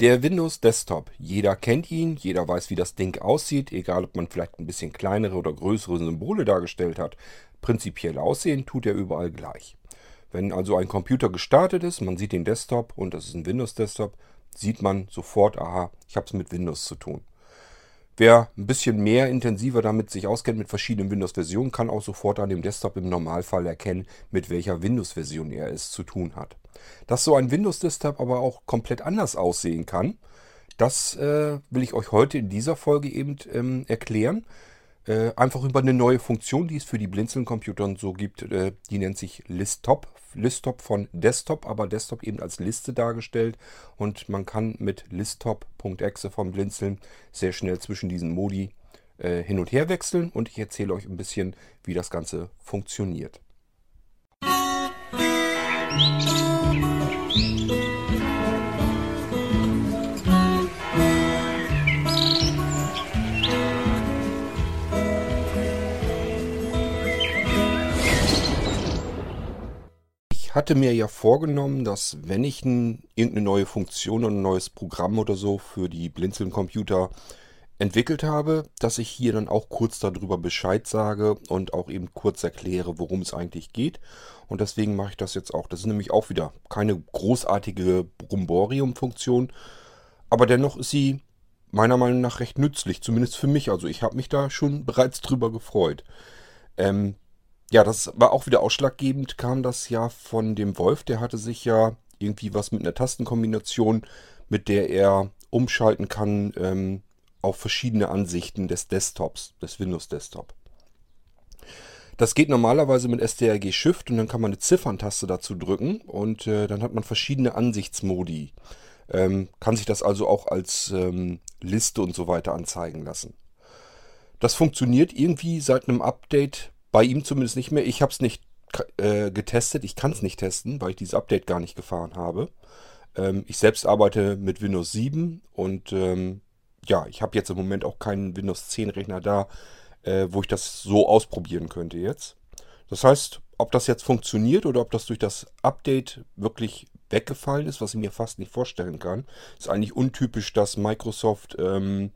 Der Windows Desktop. Jeder kennt ihn, jeder weiß, wie das Ding aussieht, egal ob man vielleicht ein bisschen kleinere oder größere Symbole dargestellt hat. Prinzipiell aussehen tut er überall gleich. Wenn also ein Computer gestartet ist, man sieht den Desktop und das ist ein Windows Desktop, sieht man sofort, aha, ich habe es mit Windows zu tun. Wer ein bisschen mehr intensiver damit sich auskennt mit verschiedenen Windows-Versionen, kann auch sofort an dem Desktop im Normalfall erkennen, mit welcher Windows-Version er es zu tun hat. Dass so ein Windows-Desktop aber auch komplett anders aussehen kann, das äh, will ich euch heute in dieser Folge eben ähm, erklären. Äh, einfach über eine neue Funktion, die es für die Blinzeln-Computer so gibt. Äh, die nennt sich Listtop. Listtop von Desktop, aber Desktop eben als Liste dargestellt. Und man kann mit listtop.exe vom Blinzeln sehr schnell zwischen diesen Modi äh, hin und her wechseln. Und ich erzähle euch ein bisschen, wie das Ganze funktioniert. Musik hatte mir ja vorgenommen, dass wenn ich ein, irgendeine neue Funktion oder ein neues Programm oder so für die Blinzeln-Computer entwickelt habe, dass ich hier dann auch kurz darüber Bescheid sage und auch eben kurz erkläre, worum es eigentlich geht. Und deswegen mache ich das jetzt auch. Das ist nämlich auch wieder keine großartige Brumborium-Funktion, aber dennoch ist sie meiner Meinung nach recht nützlich, zumindest für mich. Also ich habe mich da schon bereits drüber gefreut. Ähm, ja, das war auch wieder ausschlaggebend, kam das ja von dem Wolf. Der hatte sich ja irgendwie was mit einer Tastenkombination, mit der er umschalten kann ähm, auf verschiedene Ansichten des Desktops, des Windows Desktop. Das geht normalerweise mit STRG Shift und dann kann man eine Zifferntaste dazu drücken und äh, dann hat man verschiedene Ansichtsmodi. Ähm, kann sich das also auch als ähm, Liste und so weiter anzeigen lassen. Das funktioniert irgendwie seit einem Update bei ihm zumindest nicht mehr. Ich habe es nicht äh, getestet. Ich kann es nicht testen, weil ich dieses Update gar nicht gefahren habe. Ähm, ich selbst arbeite mit Windows 7 und ähm, ja, ich habe jetzt im Moment auch keinen Windows 10 Rechner da, äh, wo ich das so ausprobieren könnte jetzt. Das heißt, ob das jetzt funktioniert oder ob das durch das Update wirklich weggefallen ist, was ich mir fast nicht vorstellen kann, ist eigentlich untypisch, dass Microsoft ähm,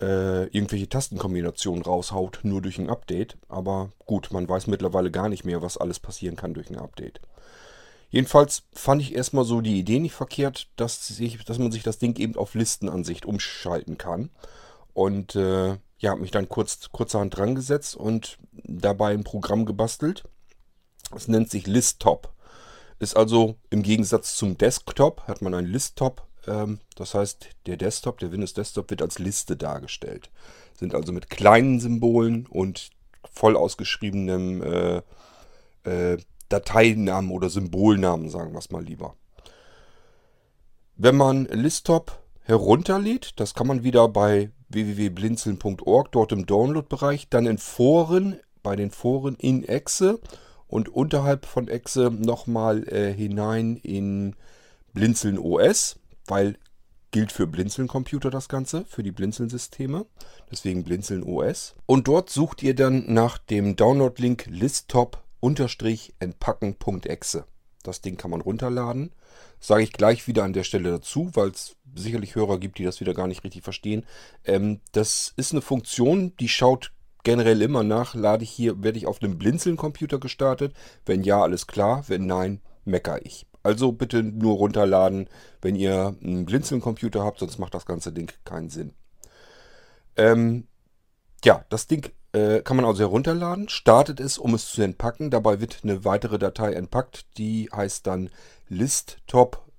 äh, irgendwelche Tastenkombinationen raushaut, nur durch ein Update. Aber gut, man weiß mittlerweile gar nicht mehr, was alles passieren kann durch ein Update. Jedenfalls fand ich erstmal so die Idee nicht verkehrt, dass, sich, dass man sich das Ding eben auf Listenansicht umschalten kann. Und äh, ja, habe mich dann kurz, kurzerhand dran gesetzt und dabei ein Programm gebastelt. Es nennt sich Listtop. Ist also im Gegensatz zum Desktop, hat man ein Listtop das heißt, der Desktop, der Windows Desktop wird als Liste dargestellt. Sind also mit kleinen Symbolen und voll ausgeschriebenem äh, äh, Dateinamen oder Symbolnamen, sagen wir es mal lieber. Wenn man Listtop herunterlädt, das kann man wieder bei www.blinzeln.org, dort im Download-Bereich, dann in Foren, bei den Foren in Exe und unterhalb von Exe nochmal äh, hinein in Blinzeln OS weil gilt für Blinzeln-Computer das Ganze, für die Blinzeln-Systeme. Deswegen Blinzeln OS. Und dort sucht ihr dann nach dem Download-Link listtop-entpacken.exe. Das Ding kann man runterladen. Sage ich gleich wieder an der Stelle dazu, weil es sicherlich Hörer gibt, die das wieder gar nicht richtig verstehen. Ähm, das ist eine Funktion, die schaut generell immer nach, lade ich hier, werde ich auf einem Blinzeln-Computer gestartet. Wenn ja, alles klar. Wenn nein, mecker ich. Also bitte nur runterladen, wenn ihr einen Blinzeln-Computer habt, sonst macht das ganze Ding keinen Sinn. Ähm, ja, das Ding äh, kann man also herunterladen, startet es, um es zu entpacken. Dabei wird eine weitere Datei entpackt, die heißt dann listtop.exe.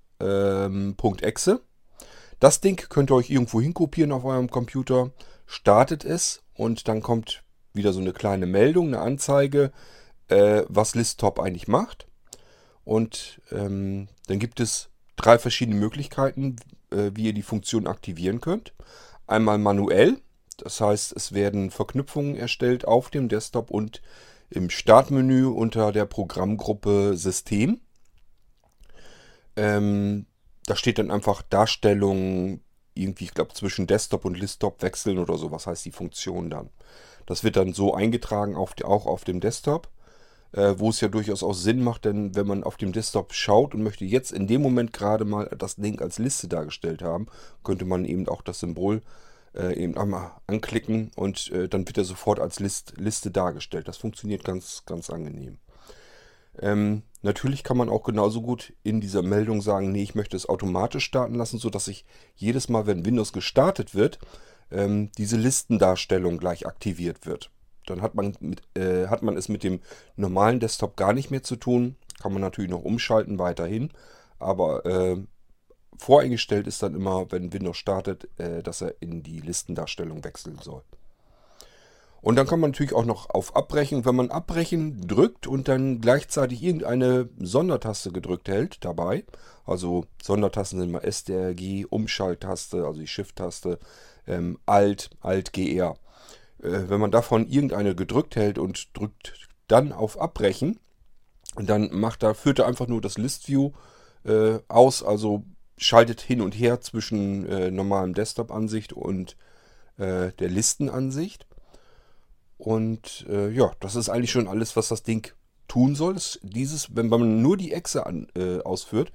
Ähm, das Ding könnt ihr euch irgendwo hinkopieren auf eurem Computer, startet es und dann kommt wieder so eine kleine Meldung, eine Anzeige, äh, was Listtop eigentlich macht. Und ähm, dann gibt es drei verschiedene Möglichkeiten, äh, wie ihr die Funktion aktivieren könnt. Einmal manuell, das heißt, es werden Verknüpfungen erstellt auf dem Desktop und im Startmenü unter der Programmgruppe System. Ähm, da steht dann einfach Darstellung, irgendwie, ich glaube, zwischen Desktop und Listtop wechseln oder so. Was heißt die Funktion dann? Das wird dann so eingetragen, auf, auch auf dem Desktop. Äh, wo es ja durchaus auch Sinn macht, denn wenn man auf dem Desktop schaut und möchte jetzt in dem Moment gerade mal das Ding als Liste dargestellt haben, könnte man eben auch das Symbol äh, eben einmal anklicken und äh, dann wird er sofort als List, Liste dargestellt. Das funktioniert ganz, ganz angenehm. Ähm, natürlich kann man auch genauso gut in dieser Meldung sagen, nee, ich möchte es automatisch starten lassen, sodass ich jedes Mal, wenn Windows gestartet wird, ähm, diese Listendarstellung gleich aktiviert wird. Dann hat man, mit, äh, hat man es mit dem normalen Desktop gar nicht mehr zu tun. Kann man natürlich noch umschalten weiterhin. Aber äh, voreingestellt ist dann immer, wenn Windows startet, äh, dass er in die Listendarstellung wechseln soll. Und dann kann man natürlich auch noch auf Abbrechen. Wenn man Abbrechen drückt und dann gleichzeitig irgendeine Sondertaste gedrückt hält dabei, also Sondertasten sind mal SDRG, Umschalttaste, also die Shift-Taste, ähm, Alt, Alt, GR. Äh, wenn man davon irgendeine gedrückt hält und drückt dann auf Abbrechen, dann macht er, führt er einfach nur das List View äh, aus, also schaltet hin und her zwischen äh, normalem Desktop-Ansicht und äh, der Listenansicht. Und äh, ja, das ist eigentlich schon alles, was das Ding tun soll. Das, dieses, wenn man nur die Echse an, äh, ausführt,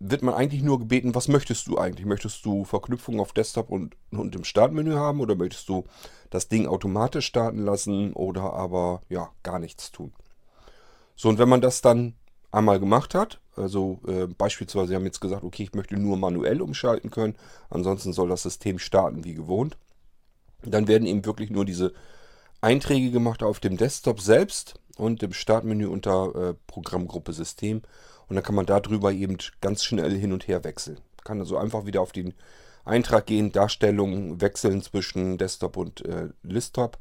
wird man eigentlich nur gebeten, was möchtest du eigentlich? Möchtest du Verknüpfung auf Desktop und, und im Startmenü haben oder möchtest du das Ding automatisch starten lassen oder aber ja, gar nichts tun? So, und wenn man das dann einmal gemacht hat, also äh, beispielsweise, Sie haben jetzt gesagt, okay, ich möchte nur manuell umschalten können, ansonsten soll das System starten wie gewohnt, dann werden eben wirklich nur diese Einträge gemacht auf dem Desktop selbst und im Startmenü unter äh, Programmgruppe System. Und dann kann man darüber eben ganz schnell hin und her wechseln. Kann also einfach wieder auf den Eintrag gehen, Darstellung wechseln zwischen Desktop und äh, Listtop.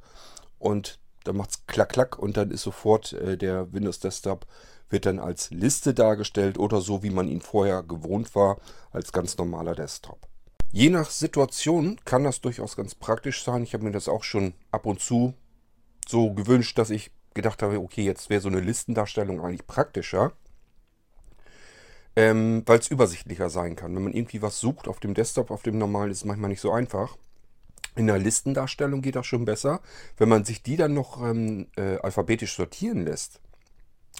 Und dann macht es klack, klack und dann ist sofort äh, der Windows Desktop wird dann als Liste dargestellt oder so, wie man ihn vorher gewohnt war, als ganz normaler Desktop. Je nach Situation kann das durchaus ganz praktisch sein. Ich habe mir das auch schon ab und zu so gewünscht, dass ich gedacht habe, okay, jetzt wäre so eine Listendarstellung eigentlich praktischer, ähm, weil es übersichtlicher sein kann. Wenn man irgendwie was sucht auf dem Desktop, auf dem normalen, ist es manchmal nicht so einfach. In der Listendarstellung geht das schon besser. Wenn man sich die dann noch ähm, äh, alphabetisch sortieren lässt,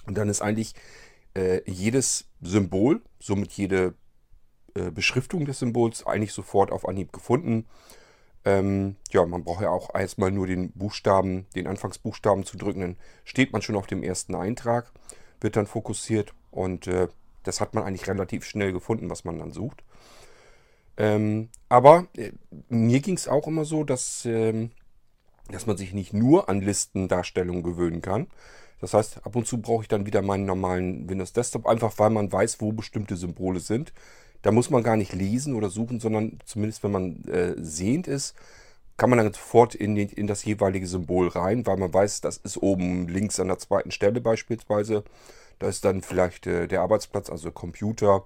dann ist eigentlich äh, jedes Symbol, somit jede äh, Beschriftung des Symbols, eigentlich sofort auf Anhieb gefunden. Ähm, ja, man braucht ja auch erstmal nur den Buchstaben, den Anfangsbuchstaben zu drücken. Dann steht man schon auf dem ersten Eintrag, wird dann fokussiert und äh, das hat man eigentlich relativ schnell gefunden, was man dann sucht. Ähm, aber äh, mir ging es auch immer so, dass, ähm, dass man sich nicht nur an Listendarstellungen gewöhnen kann. Das heißt, ab und zu brauche ich dann wieder meinen normalen Windows Desktop, einfach weil man weiß, wo bestimmte Symbole sind. Da muss man gar nicht lesen oder suchen, sondern zumindest wenn man äh, sehend ist, kann man dann sofort in, den, in das jeweilige Symbol rein, weil man weiß, das ist oben links an der zweiten Stelle beispielsweise. Da ist dann vielleicht äh, der Arbeitsplatz, also Computer,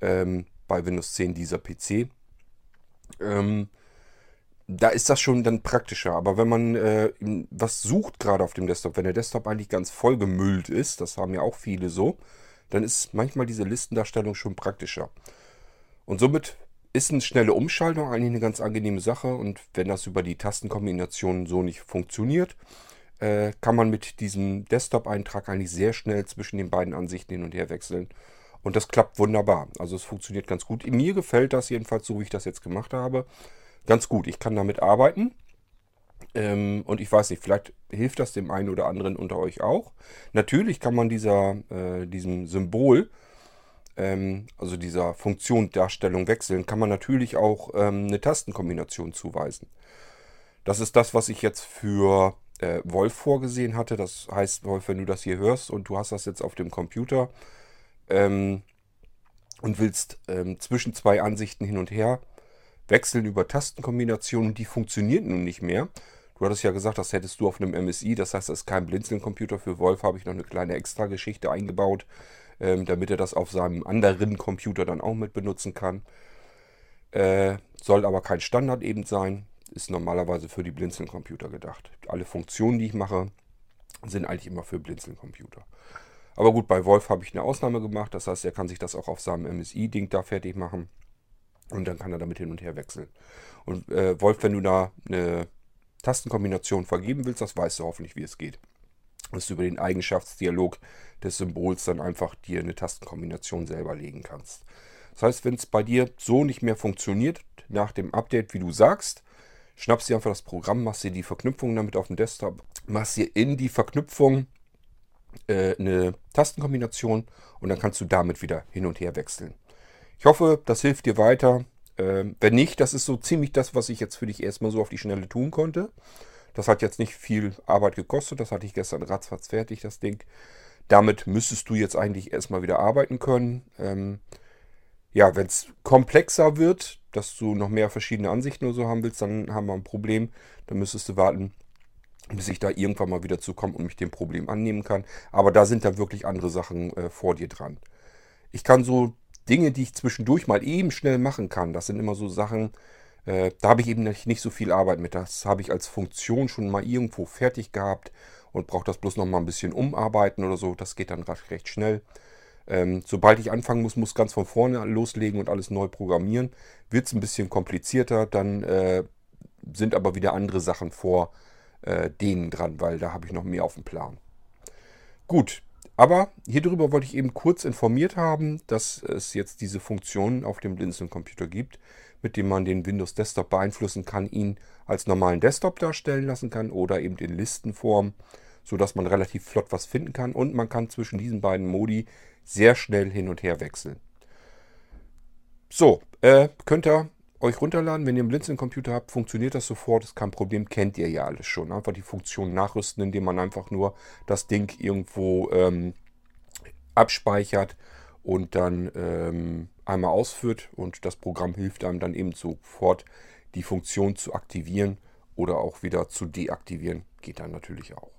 ähm, bei Windows 10 dieser PC. Ähm, da ist das schon dann praktischer. Aber wenn man äh, was sucht gerade auf dem Desktop, wenn der Desktop eigentlich ganz voll gemüllt ist, das haben ja auch viele so, dann ist manchmal diese Listendarstellung schon praktischer. Und somit ist eine schnelle Umschaltung eigentlich eine ganz angenehme Sache. Und wenn das über die Tastenkombination so nicht funktioniert, äh, kann man mit diesem Desktop-Eintrag eigentlich sehr schnell zwischen den beiden Ansichten hin und her wechseln. Und das klappt wunderbar. Also es funktioniert ganz gut. Mir gefällt das jedenfalls so, wie ich das jetzt gemacht habe, ganz gut. Ich kann damit arbeiten. Ähm, und ich weiß nicht, vielleicht hilft das dem einen oder anderen unter euch auch. Natürlich kann man dieser, äh, diesem Symbol, ähm, also dieser Funktion Darstellung wechseln, kann man natürlich auch ähm, eine Tastenkombination zuweisen. Das ist das, was ich jetzt für äh, Wolf vorgesehen hatte. Das heißt, Wolf, wenn du das hier hörst und du hast das jetzt auf dem Computer ähm, und willst ähm, zwischen zwei Ansichten hin und her wechseln über Tastenkombinationen, die funktionieren nun nicht mehr Du hattest ja gesagt, das hättest du auf einem MSI, das heißt, das ist kein Blinzeln-Computer. Für Wolf habe ich noch eine kleine Extra-Geschichte eingebaut, ähm, damit er das auf seinem anderen Computer dann auch mit benutzen kann. Äh, soll aber kein Standard eben sein, ist normalerweise für die Blinzeln-Computer gedacht. Alle Funktionen, die ich mache, sind eigentlich immer für Blinzeln-Computer. Aber gut, bei Wolf habe ich eine Ausnahme gemacht, das heißt, er kann sich das auch auf seinem MSI-Ding da fertig machen. Und dann kann er damit hin und her wechseln. Und äh, Wolf, wenn du da eine Tastenkombination vergeben willst, das weißt du hoffentlich, wie es geht. dass du über den Eigenschaftsdialog des Symbols dann einfach dir eine Tastenkombination selber legen kannst. Das heißt, wenn es bei dir so nicht mehr funktioniert, nach dem Update, wie du sagst, schnappst dir einfach das Programm, machst dir die Verknüpfung damit auf dem Desktop, machst dir in die Verknüpfung äh, eine Tastenkombination und dann kannst du damit wieder hin und her wechseln. Ich hoffe, das hilft dir weiter. Ähm, wenn nicht, das ist so ziemlich das, was ich jetzt für dich erstmal so auf die Schnelle tun konnte. Das hat jetzt nicht viel Arbeit gekostet. Das hatte ich gestern ratzfatz fertig, das Ding. Damit müsstest du jetzt eigentlich erstmal wieder arbeiten können. Ähm, ja, wenn es komplexer wird, dass du noch mehr verschiedene Ansichten oder so haben willst, dann haben wir ein Problem. Dann müsstest du warten, bis ich da irgendwann mal wieder zukomme und mich dem Problem annehmen kann. Aber da sind dann wirklich andere Sachen äh, vor dir dran. Ich kann so Dinge, die ich zwischendurch mal eben schnell machen kann, das sind immer so Sachen, äh, da habe ich eben nicht, nicht so viel Arbeit mit. Das habe ich als Funktion schon mal irgendwo fertig gehabt und brauche das bloß noch mal ein bisschen umarbeiten oder so. Das geht dann recht schnell. Ähm, sobald ich anfangen muss, muss ganz von vorne loslegen und alles neu programmieren. Wird es ein bisschen komplizierter, dann äh, sind aber wieder andere Sachen vor äh, denen dran, weil da habe ich noch mehr auf dem Plan. Gut, aber hierüber wollte ich eben kurz informiert haben, dass es jetzt diese Funktion auf dem Blinzeln-Computer gibt mit dem man den Windows Desktop beeinflussen kann, ihn als normalen Desktop darstellen lassen kann oder eben in Listenform, sodass man relativ flott was finden kann und man kann zwischen diesen beiden Modi sehr schnell hin und her wechseln. So, äh, könnt ihr euch runterladen, wenn ihr einen Blinzeln-Computer habt, funktioniert das sofort, ist kein Problem, kennt ihr ja alles schon. Einfach die Funktion nachrüsten, indem man einfach nur das Ding irgendwo ähm, abspeichert und dann ähm, einmal ausführt und das Programm hilft einem dann eben sofort die Funktion zu aktivieren oder auch wieder zu deaktivieren. Geht dann natürlich auch.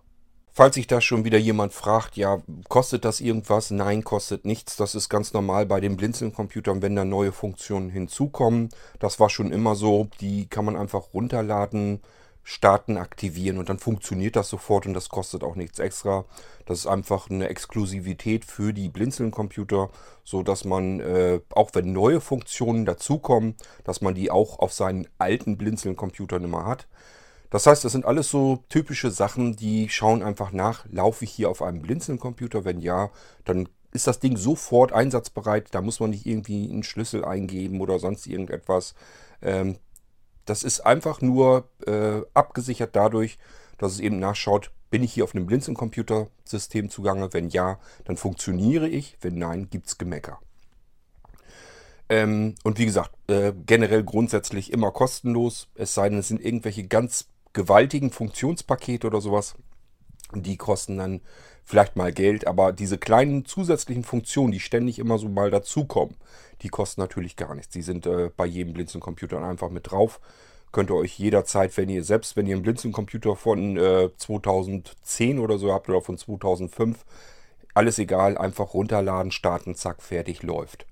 Falls sich da schon wieder jemand fragt, ja, kostet das irgendwas? Nein, kostet nichts. Das ist ganz normal bei den Blinzeln-Computern, wenn da neue Funktionen hinzukommen. Das war schon immer so. Die kann man einfach runterladen starten, aktivieren und dann funktioniert das sofort und das kostet auch nichts extra. Das ist einfach eine Exklusivität für die Blinzeln-Computer, so dass man, äh, auch wenn neue Funktionen dazukommen, dass man die auch auf seinen alten Blinzeln-Computern immer hat. Das heißt, das sind alles so typische Sachen, die schauen einfach nach, laufe ich hier auf einem Blinzeln-Computer? Wenn ja, dann ist das Ding sofort einsatzbereit. Da muss man nicht irgendwie einen Schlüssel eingeben oder sonst irgendetwas. Ähm, das ist einfach nur äh, abgesichert dadurch, dass es eben nachschaut, bin ich hier auf einem Blinzeln-Computersystem zugange? Wenn ja, dann funktioniere ich. Wenn nein, gibt es Gemecker. Ähm, und wie gesagt, äh, generell grundsätzlich immer kostenlos. Es sei denn, es sind irgendwelche ganz gewaltigen Funktionspakete oder sowas. Die kosten dann vielleicht mal Geld, aber diese kleinen zusätzlichen Funktionen, die ständig immer so mal dazukommen, die kosten natürlich gar nichts. Die sind äh, bei jedem Blinzeln-Computer einfach mit drauf. Könnt ihr euch jederzeit, wenn ihr selbst, wenn ihr einen Blinzeln-Computer von äh, 2010 oder so habt oder von 2005, alles egal, einfach runterladen, starten, zack, fertig, läuft.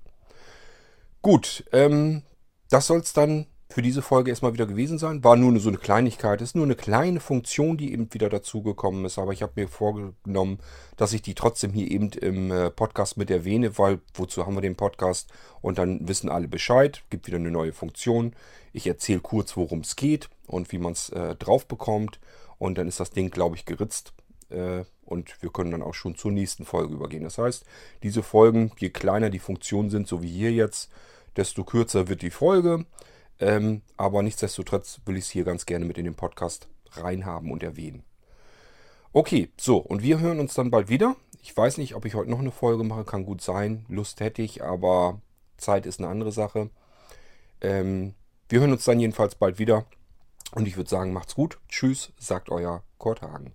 Gut, ähm, das soll es dann für diese Folge erstmal wieder gewesen sein. War nur so eine Kleinigkeit, ist nur eine kleine Funktion, die eben wieder dazugekommen ist. Aber ich habe mir vorgenommen, dass ich die trotzdem hier eben im äh, Podcast mit erwähne, weil wozu haben wir den Podcast? Und dann wissen alle Bescheid, gibt wieder eine neue Funktion. Ich erzähle kurz, worum es geht und wie man es äh, drauf bekommt. Und dann ist das Ding, glaube ich, geritzt. Äh, und wir können dann auch schon zur nächsten Folge übergehen. Das heißt, diese Folgen, je kleiner die Funktionen sind, so wie hier jetzt, desto kürzer wird die Folge. Ähm, aber nichtsdestotrotz will ich es hier ganz gerne mit in den Podcast reinhaben und erwähnen. Okay, so, und wir hören uns dann bald wieder. Ich weiß nicht, ob ich heute noch eine Folge mache, kann gut sein. Lust hätte ich, aber Zeit ist eine andere Sache. Ähm, wir hören uns dann jedenfalls bald wieder. Und ich würde sagen, macht's gut. Tschüss, sagt euer Kurt Hagen.